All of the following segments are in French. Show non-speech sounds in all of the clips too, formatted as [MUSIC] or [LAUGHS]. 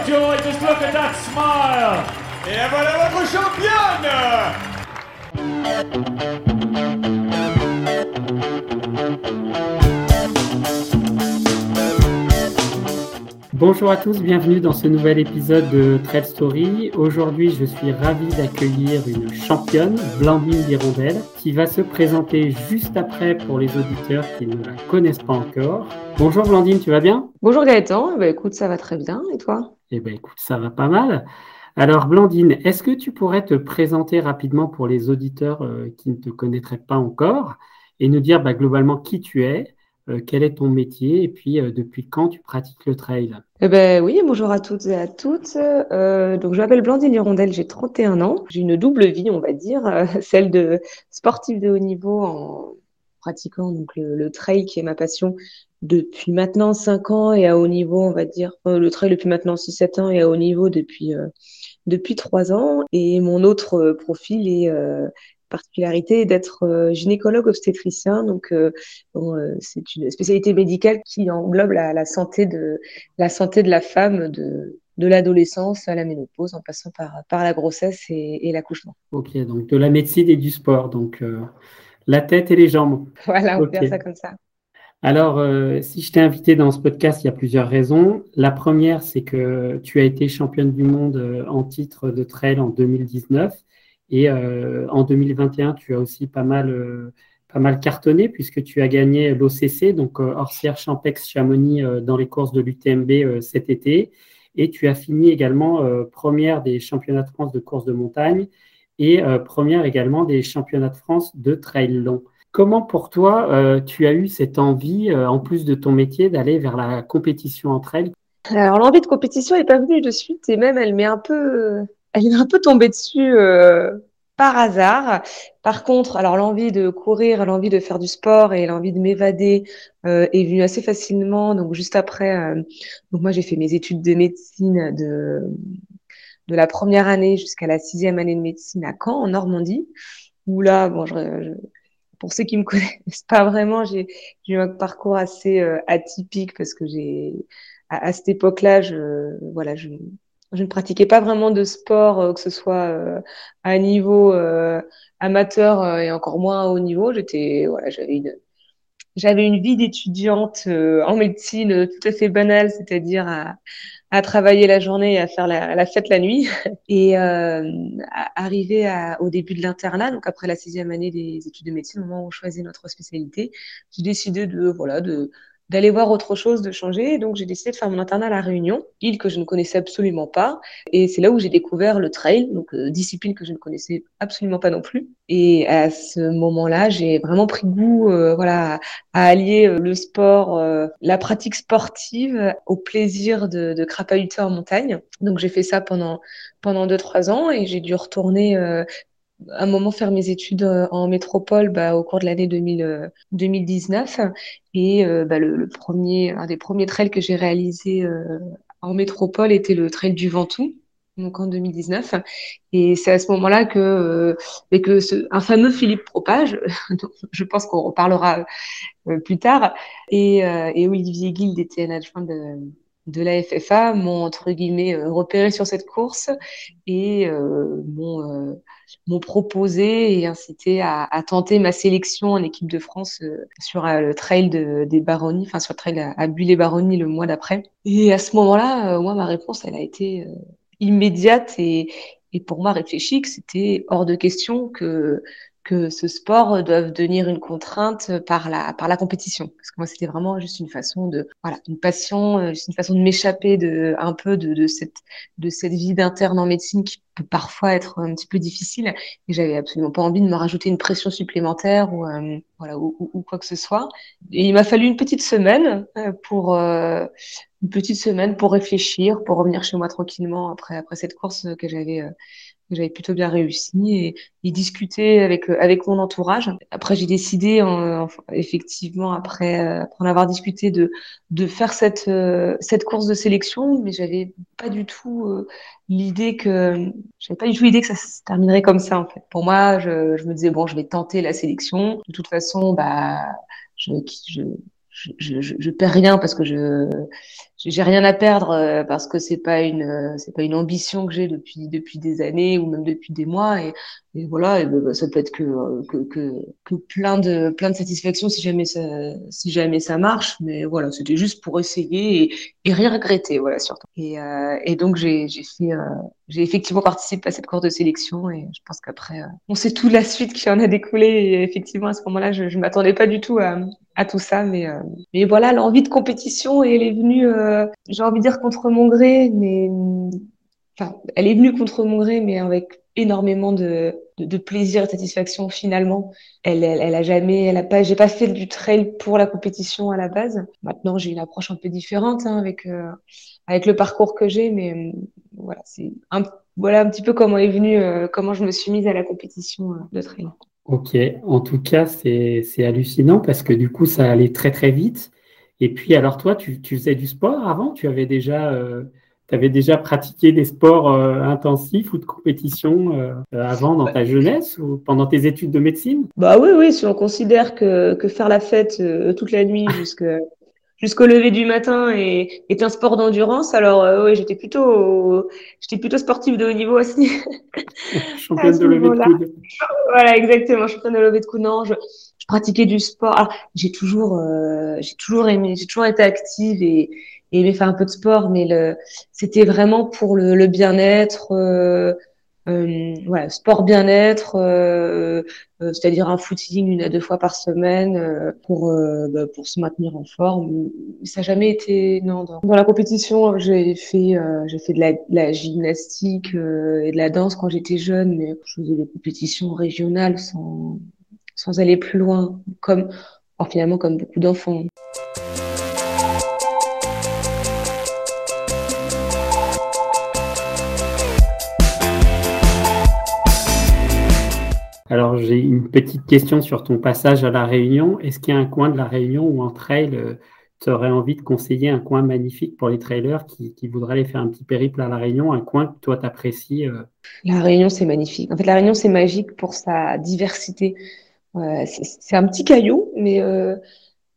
Of joy, just look at that smile. Et voilà votre championne Bonjour à tous, bienvenue dans ce nouvel épisode de Trail Story. Aujourd'hui, je suis ravi d'accueillir une championne, Blandine Hirondelle, qui va se présenter juste après pour les auditeurs qui ne la connaissent pas encore. Bonjour Blandine, tu vas bien? Bonjour Gaëtan, bah, écoute, ça va très bien, et toi? Eh bien écoute, ça va pas mal. Alors Blandine, est-ce que tu pourrais te présenter rapidement pour les auditeurs euh, qui ne te connaîtraient pas encore et nous dire bah, globalement qui tu es, euh, quel est ton métier et puis euh, depuis quand tu pratiques le trail? Eh ben oui, bonjour à toutes et à toutes. Donc je m'appelle Blandine Hirondelle, j'ai 31 ans. J'ai une double vie, on va dire, [LAUGHS] celle de sportive de haut niveau en pratiquant le trail qui est ma passion depuis maintenant 5 ans et à haut niveau, on va dire, le trail depuis maintenant 6-7 ans et à haut niveau depuis euh, depuis 3 ans. Et mon autre euh, profil est euh, particularité d'être euh, gynécologue obstétricien. Donc, euh, bon, c'est une spécialité médicale qui englobe la, la santé de la santé de la femme de de l'adolescence à la ménopause, en passant par par la grossesse et, et l'accouchement. Ok, donc de la médecine et du sport, donc la tête et les jambes. Voilà, on Ok. peut dire ça comme ça. Alors, euh, si je t'ai invité dans ce podcast, il y a plusieurs raisons. La première, c'est que tu as été championne du monde euh, en titre de trail en 2019 et euh, en 2021, tu as aussi pas mal, euh, pas mal cartonné puisque tu as gagné l'OCC, donc Orsière Champex Chamonix dans les courses de l'UTMB cet été. Et tu as fini également première des championnats de France de course de montagne et première également des championnats de France de trail long. Comment pour toi, euh, tu as eu cette envie, euh, en plus de ton métier, d'aller vers la compétition entre elles? Alors l'envie de compétition n'est pas venue de suite et même elle m'est un peu, elle est un peu tombée dessus euh, par hasard. Par contre, alors l'envie de courir, l'envie de faire du sport et l'envie de m'évader euh, est venue assez facilement. Donc juste après, euh, donc moi j'ai fait mes études de médecine de de la première année jusqu'à la sixième année de médecine à Caen en Normandie. Où là, bon, je- pour ceux qui me [LAUGHS] connaissent pas vraiment, j'ai eu un parcours assez euh, atypique parce que j'ai à, cette époque-là, je, voilà, je, ne pratiquais pas vraiment de sport, euh, que ce soit euh, à niveau amateur et encore moins à haut niveau. J'étais, voilà, j'avais une, j'avais une vie d'étudiante en médecine tout à fait banale, c'est-à-dire à, à travailler la journée et à faire la, la fête la nuit. [LAUGHS] Et euh, arrivé à, au début de l'internat, donc après la sixième année des études de médecine, au moment où on choisit notre spécialité, j'ai décidé de, voilà, de d'aller voir autre chose, de changer. Donc, j'ai décidé de faire mon internat à La Réunion, île que je ne connaissais absolument pas. Et c'est là où j'ai découvert le trail, donc euh, discipline que je ne connaissais absolument pas non plus. Et à ce moment-là, j'ai vraiment pris goût, euh, voilà, à, allier euh, le sport, euh, la pratique sportive au plaisir de, de crapahuter en montagne. Donc, j'ai fait ça pendant pendant deux trois ans et j'ai dû retourner euh, un moment faire mes études euh, en métropole bah, au cours de l'année 2000, euh, 2019 et euh, bah, le, premier un des premiers trails que j'ai réalisé en métropole était le trail du Ventoux donc en 2019 et c'est à ce moment-là que euh, et que ce, un fameux Philippe Propage [LAUGHS] je pense qu'on reparlera plus tard et, et Olivier Guild était un adjoint de de la FFA m'ont entre guillemets euh, repéré sur cette course et euh, m'ont euh, m'ont proposé et incité à, tenter ma sélection en équipe de France sur le trail de, des Baronnies, enfin sur le trail à, à Buis-les-Baronnies le mois d'après. Et à ce moment-là, moi, ma réponse, elle a été immédiate et, et pour moi réfléchie que c'était hors de question que que ce sport doive devenir une contrainte par la par la compétition. Parce que moi c'était vraiment juste une façon de voilà une passion euh, juste une façon de m'échapper de un peu de, de cette de cette vie d'interne en médecine qui peut parfois être un petit peu difficile. Et j'avais absolument pas envie de me rajouter une pression supplémentaire ou euh, voilà ou, ou, quoi que ce soit. Et il m'a fallu une petite semaine euh, pour une petite semaine pour réfléchir pour revenir chez moi tranquillement après après cette course que j'avais j'avais plutôt bien réussi et, et, discuter avec euh, avec mon entourage. Après, j'ai décidé, en, effectivement, après, euh, après en avoir discuté, de de faire cette euh, cette course de sélection, mais j'avais pas du tout l'idée que j'avais pas du tout l'idée que ça se terminerait comme ça en fait. Pour moi, je, je me disais bon, je vais tenter la sélection. De toute façon, bah je, je je, je, je, perds rien parce que je j'ai rien à perdre euh, parce que c'est pas une euh, c'est pas une ambition que j'ai depuis depuis des années ou même depuis des mois. Et, voilà et ben, ça peut être que, euh, que, que que plein de plein de satisfaction si jamais ça si jamais ça marche. Mais voilà c'était juste pour essayer et, et rien regretter voilà surtout. Et, euh, et donc j'ai j'ai fait j'ai effectivement participé à cette course de sélection et je pense qu'après on sait tout la suite qui en a découlé. Et effectivement à ce moment-là je je m'attendais pas du tout à à tout ça. Mais, euh, mais voilà, l'envie de compétition, elle est venue, euh, j'ai envie de dire contre mon gré, mais enfin, elle est venue contre mon gré, mais avec énormément de, plaisir et de satisfaction finalement. Elle, elle, a jamais, elle a pas, j'ai pas fait du trail pour la compétition à la base. Maintenant, j'ai une approche un peu différente hein, avec euh, avec le parcours que j'ai, mais voilà, c'est un, voilà un petit peu comment est venu, comment je me suis mise à la compétition de trail. Ok, en tout cas, c'est hallucinant parce que du coup, ça allait très très vite. Et puis, alors toi, tu, tu faisais du sport avant? Tu avais déjà, euh, avais déjà pratiqué des sports euh, intensifs ou de compétition euh, avant dans ta jeunesse ou pendant tes études de médecine? Bah oui, oui, si on considère que, que faire la fête toute la nuit jusqu'à [LAUGHS] jusqu'au lever du matin est, est un sport d'endurance. Alors euh, oui, j'étais plutôt j'étais plutôt sportive de haut niveau aussi. [LAUGHS] championne de lever de coude. Voilà, exactement, championne de lever de coude. Non, je, je pratiquais du sport. j'ai toujours euh, j'ai toujours aimé, j'ai toujours été active et, aimé faire un peu de sport, mais le c'était vraiment pour le, le bien-être. Euh, euh, sport bien-être, euh, euh, c'est-à-dire un footing une à deux fois par semaine pour bah, pour se maintenir en forme. Ça n'a jamais été non dans, dans la compétition. J'ai fait j'ai fait de la, de la gymnastique et de la danse quand j'étais jeune, mais je faisais des compétitions régionales sans sans aller plus loin, comme finalement comme beaucoup d'enfants. Alors, j'ai une petite question sur ton passage à La Réunion. Est-ce qu'il y a un coin de La Réunion où en trail, euh, tu aurais envie de conseiller un coin magnifique pour les trailers qui, voudraient aller faire un petit périple à La Réunion, un coin que toi t'apprécies euh? La Réunion, c'est magnifique. En fait, La Réunion, c'est magique pour sa diversité. C'est un petit caillou, mais, euh,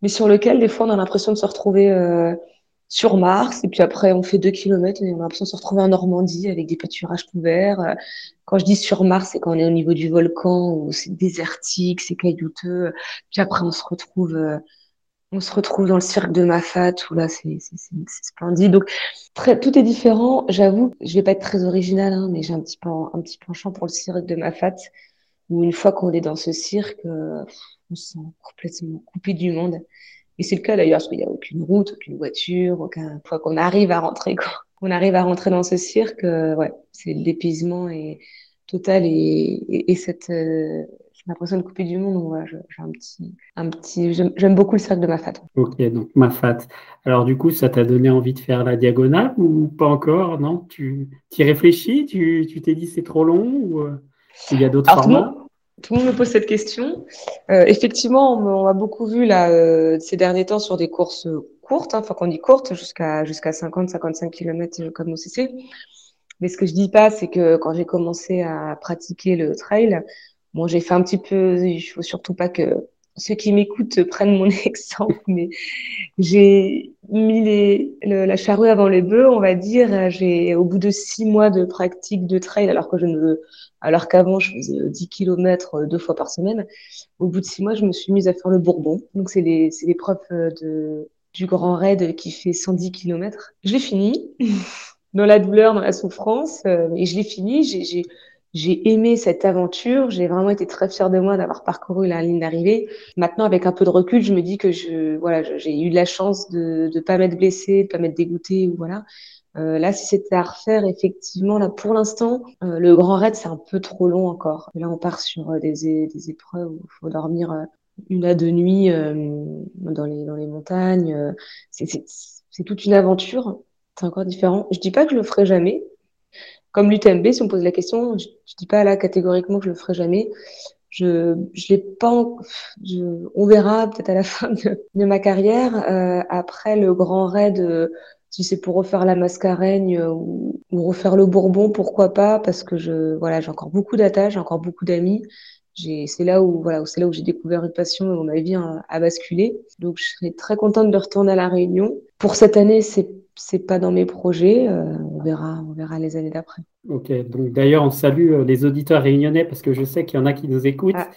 mais sur lequel, des fois, on a l'impression de se retrouver sur Mars, et puis après on fait deux kilomètres et on a l'impression de se retrouver en Normandie avec des pâturages couverts. Quand je dis sur Mars, c'est quand on est au niveau du volcan où c'est désertique, c'est caillouteux. Puis après on se retrouve, euh, on se retrouve dans le cirque de Mafat où là c'est splendide. Donc très, tout est différent. J'avoue, je vais pas être très originale, hein, mais j'ai un petit penchant pour le cirque de Mafat où une fois qu'on est dans ce cirque, euh, on se sent complètement coupé du monde. Et c'est le cas d'ailleurs, parce qu'il n'y a aucune route, aucune voiture, aucun. Une fois qu'on arrive à rentrer, qu'on arrive à rentrer dans ce cirque, euh, ouais, c'est l'épuisement et total et, et, cette euh, l'impression de couper du monde. Donc j'ai un petit, j'aime beaucoup le cirque de Mafat. Ok, donc Mafat. Alors du coup, ça t'a donné envie de faire la diagonale ou pas encore? Non, tu y réfléchis? Tu t'es dit c'est trop long euh, il y a d'autres formats? tout le monde me pose cette question. Euh, effectivement, on, a beaucoup vu là euh, ces derniers temps sur des courses courtes, hein, enfin qu'on dit courtes, jusqu'à jusqu'à 50-55 km comme OCC. Mais ce que je dis pas, c'est que quand j'ai commencé à pratiquer le trail, bon, j'ai fait un petit peu. Il faut surtout pas que ceux qui m'écoutent prennent mon [LAUGHS] exemple, mais j'ai mis les, la charrue avant les bœufs, on va dire. J'ai, au bout de six mois de pratique de trail, alors que je ne alors qu'avant, je faisais 10 euh, km euh, deux fois par semaine. Au bout de six mois, je me suis mise à faire le Bourbon. Donc, c'est l'épreuve euh, de, du Grand Raid qui fait 110 km. Je l'ai fini, [LAUGHS] dans la douleur, dans la souffrance, et je l'ai fini. J'ai aimé cette aventure. J'ai vraiment été très fière de moi d'avoir parcouru la ligne d'arrivée. Maintenant, avec un peu de recul, je me dis que je, voilà, j'ai eu de la chance de ne pas m'être blessée, de pas m'être dégoûtée ou voilà. Euh, là, si c'était à refaire, effectivement, là, pour l'instant, euh, le Grand Raid, c'est un peu trop long encore. Là, on part sur euh, des, des épreuves où il faut dormir euh, une à deux nuits dans, les, dans les montagnes. C'est toute une aventure. C'est encore différent. Je dis pas que je le ferai jamais, comme l'UTMB, si on pose la question, je, je dis pas là catégoriquement que je le ferai jamais. Je, je l'ai pas, je, on verra peut-être à la [LAUGHS] fin de, de ma carrière. Euh, après le grand raid, euh, si c'est pour refaire la mascareigne euh, ou, ou, refaire le Bourbon, pourquoi pas Parce que je, voilà, j'ai encore beaucoup d'attaches, j'ai encore beaucoup d'amis. C'est là où voilà, c'est là où j'ai découvert une passion et où ma vie a, a basculé. Donc je serais très contente de retourner à la Réunion. Pour cette année, c'est c'est pas dans mes projets. Euh, on verra, on verra les années d'après. Ok. Donc d'ailleurs, on salue euh, les auditeurs réunionnais parce que je sais qu'il y en a qui nous écoutent. Ah.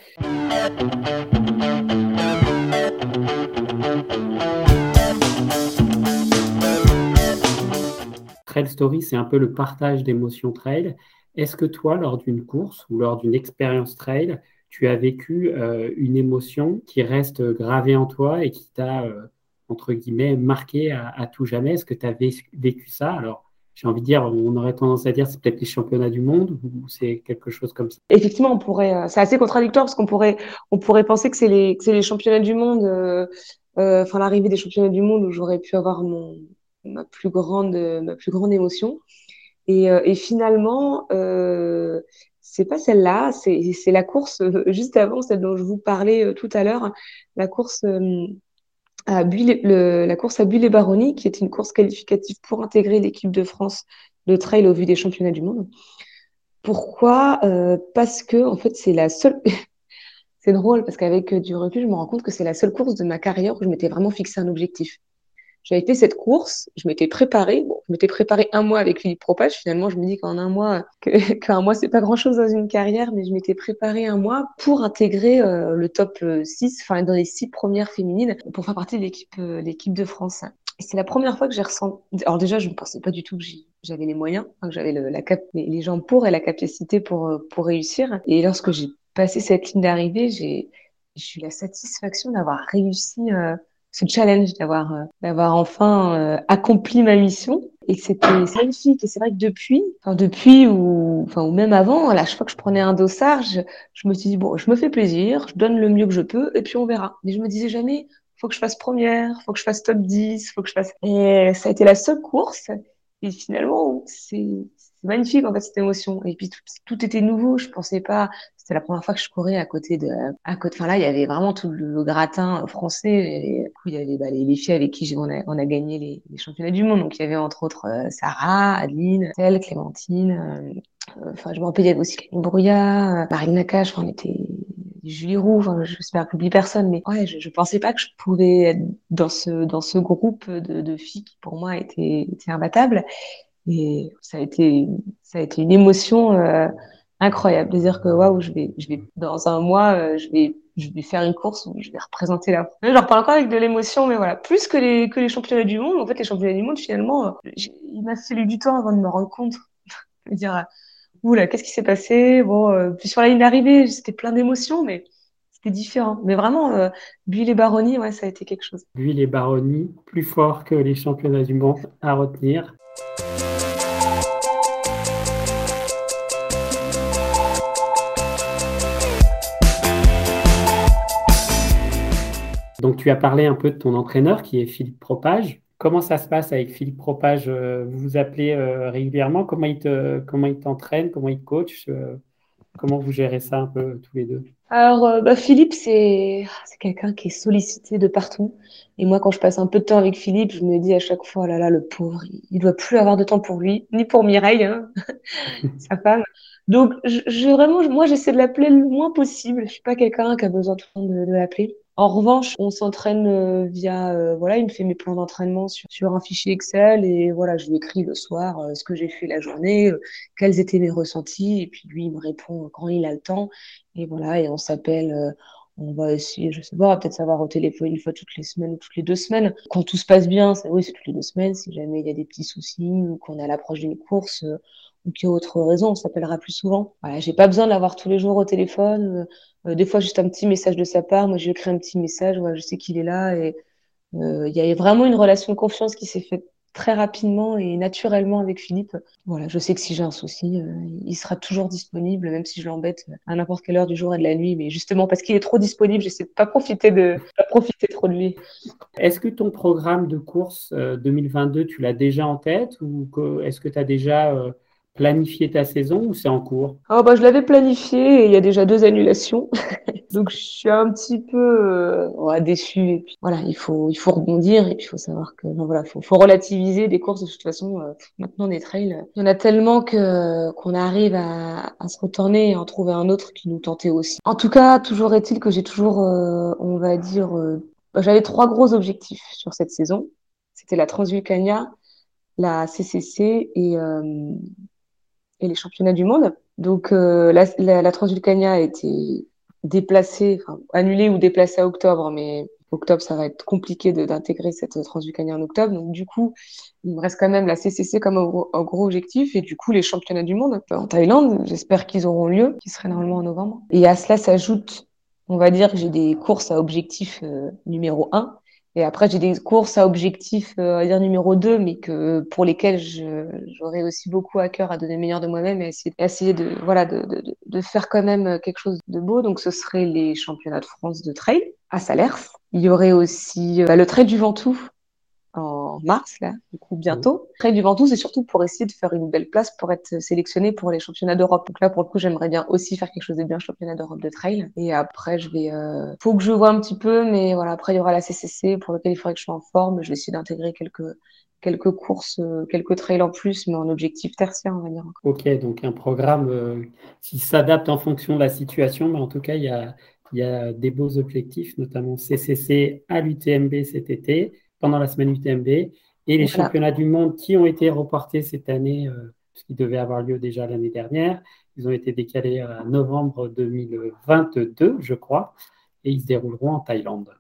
Trail Story, c'est un peu le partage d'émotions trail. Est-ce que toi, lors d'une course ou lors d'une expérience trail, tu as vécu euh, une émotion qui reste gravée en toi et qui t'a euh, entre guillemets, marqué à, tout jamais Est-ce que tu as vécu ça? Alors, j'ai envie de dire, on aurait tendance à dire c'est peut-être les championnats du monde ou c'est quelque chose comme ça? Effectivement, on pourrait, euh, c'est assez contradictoire parce qu'on pourrait, on pourrait penser que c'est les, les championnats du monde, euh, euh, enfin l'arrivée des championnats du monde où j'aurais pu avoir mon, ma plus grande, ma plus grande émotion. Et, et finalement, euh, c'est pas celle-là, c'est la course juste avant, celle dont je vous parlais tout à l'heure, la course à la course à Bulle-et-Baronnie, qui est une course qualificative pour intégrer l'équipe de France de trail au vu des championnats du monde. Pourquoi euh, Parce que en fait, c'est la seule. [LAUGHS] c'est drôle parce qu'avec du recul, je me rends compte que c'est la seule course de ma carrière où je m'étais vraiment fixé un objectif. J'avais fait cette course, je m'étais préparée. Bon, je m'étais préparée un mois avec Philippe Propage. Finalement, je me dis qu'en un mois, [LAUGHS] qu'un mois, c'est pas grand chose dans une carrière, mais je m'étais préparée un mois pour intégrer euh, le top 6, enfin, dans les six premières féminines, pour faire partie de l'équipe, euh, l'équipe de France. Et c'est la première fois que j'ai ressenti. Alors déjà, je ne pensais pas du tout que j'avais les moyens, que j'avais les jambes pour et la capacité pour euh, pour réussir. Et lorsque j'ai passé cette ligne d'arrivée, j'ai j'ai eu la satisfaction d'avoir réussi ce challenge d'avoir euh, d'avoir enfin euh, accompli ma mission. Et c'était magnifique. Et c'est vrai que depuis enfin depuis ou enfin ou même avant à chaque fois que je prenais un dossard je, je me suis dit bon je me fais plaisir je donne le mieux que je peux et puis on verra. Mais je me disais jamais faut que je fasse première faut que je fasse top 10 faut que je fasse et ça a été la seule course. Et finalement c'est magnifique en fait cette émotion. Et puis tout, tout était nouveau. Je pensais pas c'était la première fois que je courais à côté de, à côté. Enfin là, il y avait vraiment tout le, gratin français. Et, il y avait bah, les, les, filles avec qui on a, gagné les, championnats du monde. Donc il y avait entre autres euh, Sarah, Adeline, Telle, Clémentine. Euh, euh, enfin, je me rappelle, il y avait aussi Clément Brouillard, Marine Nakache. Enfin, on était Julie Roux. Enfin, j'espère que j'oublie personne, mais ouais, je, je pensais pas que je pouvais être dans ce dans ce groupe de, filles qui pour moi étaient, étaient imbattables. Et ça a été ça a été une émotion. Euh, incroyable de dire que waouh, je vais, je vais dans un mois, euh, je vais, je vais faire une course où je vais représenter la. Je reparle encore avec de l'émotion, mais voilà, plus que les que les championnats du monde. En fait, les championnats du monde, finalement, euh, il m'a fallu du temps avant de me rendre compte, [LAUGHS] de dire oula, qu'est-ce qui s'est passé? Bon, euh, puis sur la ligne d'arrivée, c'était plein d'émotions, mais c'était différent. Mais vraiment, euh, Bulle et Baronnie, ouais, ça a été quelque chose. Bulle et Baronnie, plus fort que les championnats du monde à retenir. Tu as parlé un peu de ton entraîneur qui est Philippe Propage. Comment ça se passe avec Philippe Propage euh, Vous vous appelez euh, régulièrement? Comment il te, comment il t'entraîne? Comment il te coach? Euh, Comment vous gérez ça un peu tous les deux? Alors, bah, Philippe, c'est quelqu'un qui est sollicité de partout. Et moi, quand je passe un peu de temps avec Philippe, je me dis à chaque fois, oh là là, le pauvre, il doit plus avoir de temps pour lui, ni pour Mireille, hein, [LAUGHS] sa femme. Donc, je, vraiment, moi, j'essaie de l'appeler le moins possible. Je suis pas quelqu'un qui a besoin tout le temps de, de l'appeler. En revanche, on s'entraîne euh, via, euh, voilà, il me fait mes plans d'entraînement sur, sur, un fichier Excel et voilà, je lui écris le soir euh, ce que j'ai fait la journée, quels étaient mes ressentis et puis lui il me répond quand il a le temps et voilà et on s'appelle, On va essayer, je sais pas, peut-être savoir au téléphone une fois toutes les semaines ou toutes les deux semaines. Quand tout se passe bien, c'est oui, c'est toutes les deux semaines. Si jamais il y a des petits soucis ou qu'on est à l'approche d'une course ou qu'il y a autre raison, on s'appellera plus souvent. Voilà, j'ai pas besoin de l'avoir tous les jours au téléphone. Euh, des fois, juste un petit message de sa part. Moi, je lui écris un petit message. Voilà, je sais qu'il est là et il y a vraiment une relation de confiance qui s'est faite très rapidement et naturellement avec Philippe. Voilà, je sais que si j'ai un souci, euh, il sera toujours disponible, même si je l'embête à n'importe quelle heure du jour et de la nuit. Mais justement, parce qu'il est trop disponible, j'essaie de pas profiter de pas profiter trop de lui. Est-ce que ton programme de course 2022, euh, tu l'as déjà en tête ou est-ce que tu as déjà euh, planifié ta saison ou c'est en cours? Oh bah, Je l'avais planifié et il y a déjà deux annulations. [LAUGHS] Donc je suis un petit peu euh, déçue. Et puis voilà, il faut il faut rebondir et il faut savoir que non, voilà, faut, faut relativiser des courses de toute façon. Euh, maintenant des trails, il y en a tellement que qu'on arrive à, à se retourner et en trouver un autre qui nous tentait aussi. En tout cas, toujours est-il que j'ai toujours, euh, on va dire, euh, j'avais trois gros objectifs sur cette saison. C'était la Transvulcania, la CCC et et les championnats du monde. Donc euh, la, la, la, Transvulcania a été déplacée, annulée ou déplacée à octobre, mais octobre ça va être compliqué d'intégrer cette Transvulcania en octobre. Donc du coup, il me reste quand même la CCC comme un, gros objectif et du coup les championnats du monde en Thaïlande. J'espère qu'ils auront lieu, qui seraient normalement en novembre. Et à cela s'ajoute, on va dire que j'ai des courses à objectif euh, numéro un et après, j'ai des courses à objectif, euh, à dire numéro 2, mais que pour lesquelles j'aurais aussi beaucoup à cœur à donner le meilleur de moi-même et essayer, essayer de, voilà, de, de, de, faire quand même quelque chose de beau. Donc, ce serait les championnats de France de trail à Salers. Il y aurait aussi euh, le trail du Ventoux en mars, là, du coup, bientôt. Près du Ventoux, c'est surtout pour essayer de faire une belle place pour être sélectionné pour les championnats d'Europe. Donc là, pour le coup, j'aimerais bien aussi faire quelque chose de bien, championnat d'Europe de trail. Et après, je vais, euh... faut que je vois un petit peu, mais voilà, après, il y aura la CCC pour lequel il faudrait que je sois en forme. Je vais essayer d'intégrer quelques, quelques courses, euh, quelques trails en plus, mais en objectif tertiaire, on va dire. Ok, donc un programme euh, qui s'adapte en fonction de la situation, mais en tout cas, il y a, il y a des beaux objectifs, notamment CCC à l'UTMB cet été pendant la semaine UTMB et les championnats du monde qui ont été reportés cette année, euh, puisqu'ils devaient avoir lieu déjà l'année dernière. Ils ont été décalés à novembre 2022, je crois, et ils se dérouleront en Thaïlande.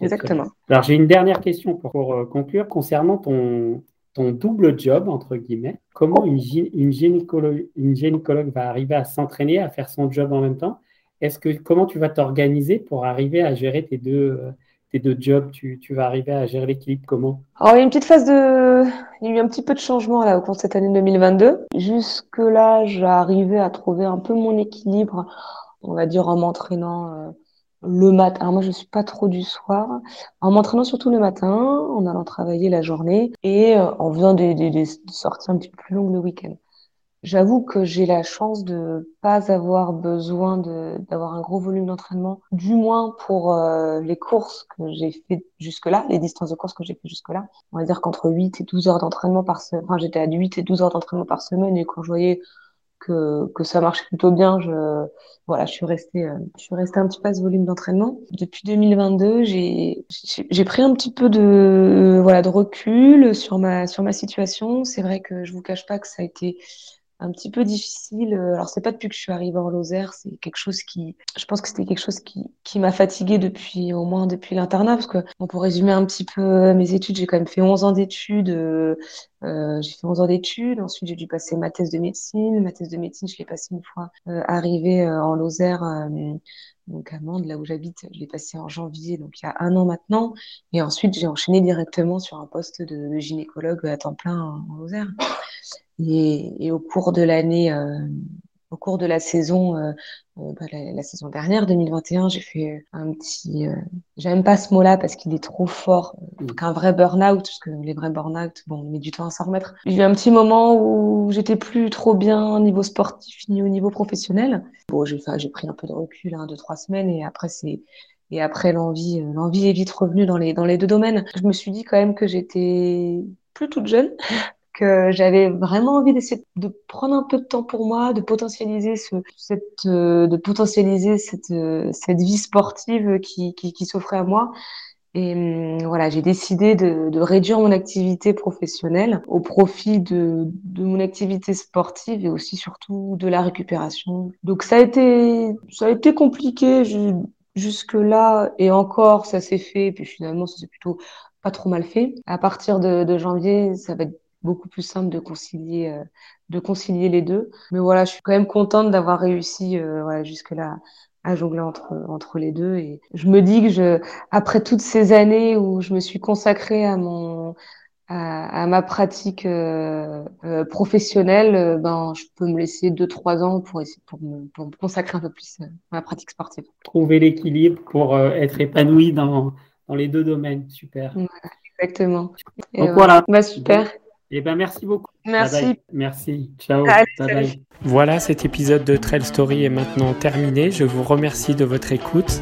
Exactement. Alors j'ai une dernière question pour, euh, conclure concernant ton, ton double job, entre guillemets. Comment une, une, gynécologue, une gynécologue va arriver à s'entraîner, à faire son job en même temps? Est-ce que comment tu vas t'organiser pour arriver à gérer tes deux, euh, tes deux jobs, tu, tu vas arriver à gérer l'équilibre comment? Alors, il y a une petite phase de. Il y a eu un petit peu de changement là au cours de cette année 2022. Jusque-là, j'arrivais à trouver un peu mon équilibre, on va dire en m'entraînant euh, le matin. Alors, moi, je suis pas trop du soir. En m'entraînant surtout le matin, en allant travailler la journée et euh, en faisant des, des, des sorties un petit peu plus longues le week-end. J'avoue que j'ai la chance de pas avoir besoin d'avoir un gros volume d'entraînement, du moins pour euh, les courses que j'ai fait jusque-là, les distances de course que j'ai fait jusque-là. On va dire qu'entre 8 et 12 heures d'entraînement par semaine, enfin j'étais à 8 et 12 heures d'entraînement par semaine et quand je voyais que, que ça marchait plutôt bien, je voilà, je suis restée euh, je suis restée un petit peu à ce volume d'entraînement. Depuis 2022, j'ai j'ai pris un petit peu de voilà de recul sur ma sur ma situation. C'est vrai que je vous cache pas que ça a été un petit peu difficile. Euh, alors c'est pas depuis que je suis arrivée en Lozère, c'est quelque chose qui, je pense que c'était quelque chose qui, qui m'a fatiguée depuis au moins depuis l'internat, parce que pour résumer un petit peu mes études, j'ai quand même fait 11 ans d'études. Euh, euh, j'ai fait 11 ans d'études, ensuite j'ai dû passer ma thèse de médecine. Ma thèse de médecine, je l'ai passée une fois euh, arrivée euh, en Lozère. donc à Mende, là où j'habite, je l'ai passée en janvier, donc il y a un an maintenant. Et ensuite, j'ai enchaîné directement sur un poste de, gynécologue à temps plein en Lozère. Et, et, au cours de l'année, euh, au cours de la saison, euh, euh bah, la, la, saison dernière, 2021, j'ai fait un petit. Euh, J'aime pas ce mot-là parce qu'il est trop fort. Mm. Qu'un vrai burn-out, parce que les vrais burn-out, bon, on met du temps à s'en remettre. J'ai eu un petit moment où j'étais plus trop bien au niveau sportif ni au niveau professionnel. Bon, j'ai pris un peu de recul, hein, deux trois semaines, et après c'est et après l'envie, l'envie est vite revenue dans les dans les deux domaines. Je me suis dit quand même que j'étais plus toute jeune que j'avais vraiment envie d'essayer de prendre un peu de temps pour moi, de potentialiser ce, cette, euh, de potentialiser cette, euh, cette vie sportive qui, qui, s'offrait à moi. Et hum, voilà, j'ai décidé de, réduire mon activité professionnelle au profit de, de mon activité sportive et aussi surtout de la récupération. Donc ça a été, ça a été compliqué. Je, jusque-là, et encore, ça s'est fait, puis finalement, ça s'est plutôt pas trop mal fait. À partir de, de, janvier, ça va être beaucoup plus simple de concilier, euh, de concilier les deux. Mais voilà, je suis quand même contente d'avoir réussi euh, voilà, jusque-là à jongler entre, entre les deux. Et je me dis que je, après toutes ces années où je me suis consacrée à mon, à, ma pratique euh, euh, professionnelle, euh, ben, je peux me laisser deux, trois ans pour, essayer, pour, me, pour me consacrer un peu plus à ma pratique sportive. Trouver l'équilibre pour être épanoui dans, dans les deux domaines. Super. exactement. Donc voilà. Bah, super. Eh ben, merci beaucoup. Merci. Merci. Ciao. Voilà, cet épisode de Trail Story est maintenant terminé. Je vous remercie de votre écoute.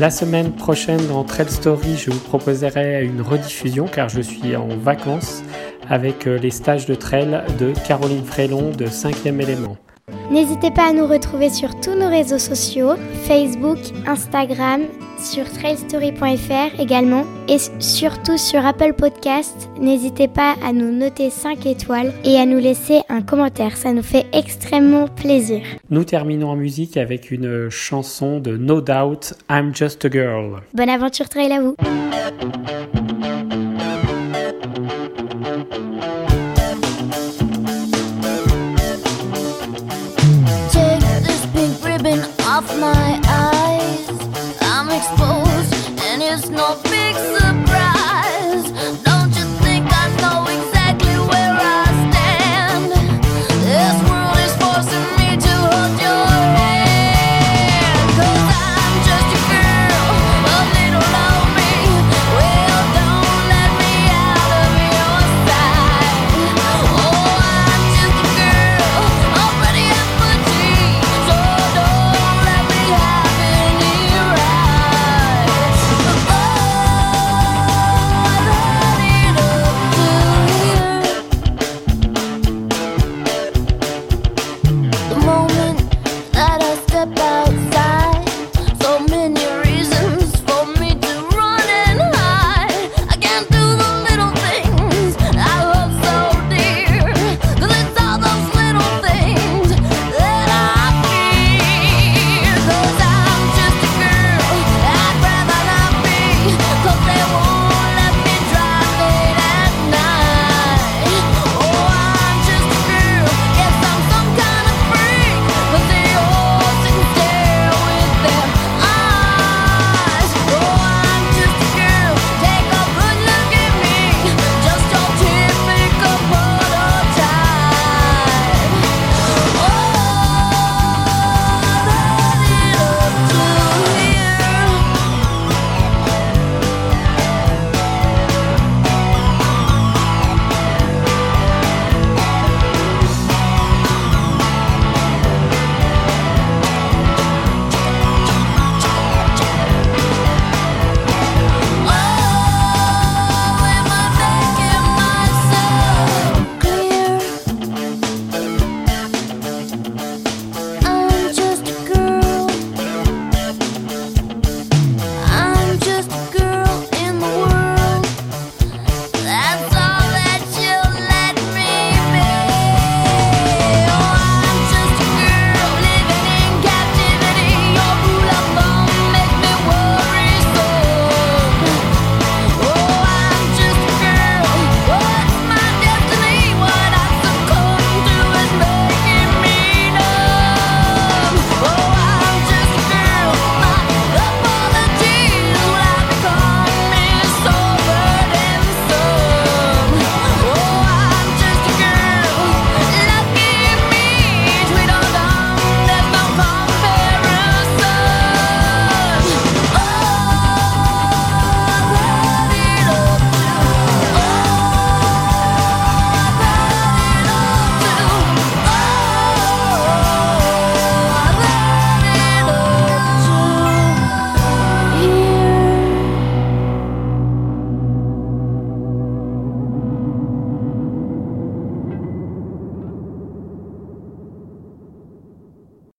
La semaine prochaine, dans Trail Story, je vous proposerai une rediffusion car je suis en vacances avec euh, les stages de trail de Caroline Frélon de 5e élément. N'hésitez pas à nous retrouver sur tous nos réseaux sociaux, Facebook, Instagram, sur trailstory.fr également et surtout sur Apple Podcast. N'hésitez pas à nous noter 5 étoiles et à nous laisser un commentaire, ça nous fait extrêmement plaisir. Nous terminons en musique avec une chanson de No Doubt, I'm Just a Girl. Bonne aventure trail à vous.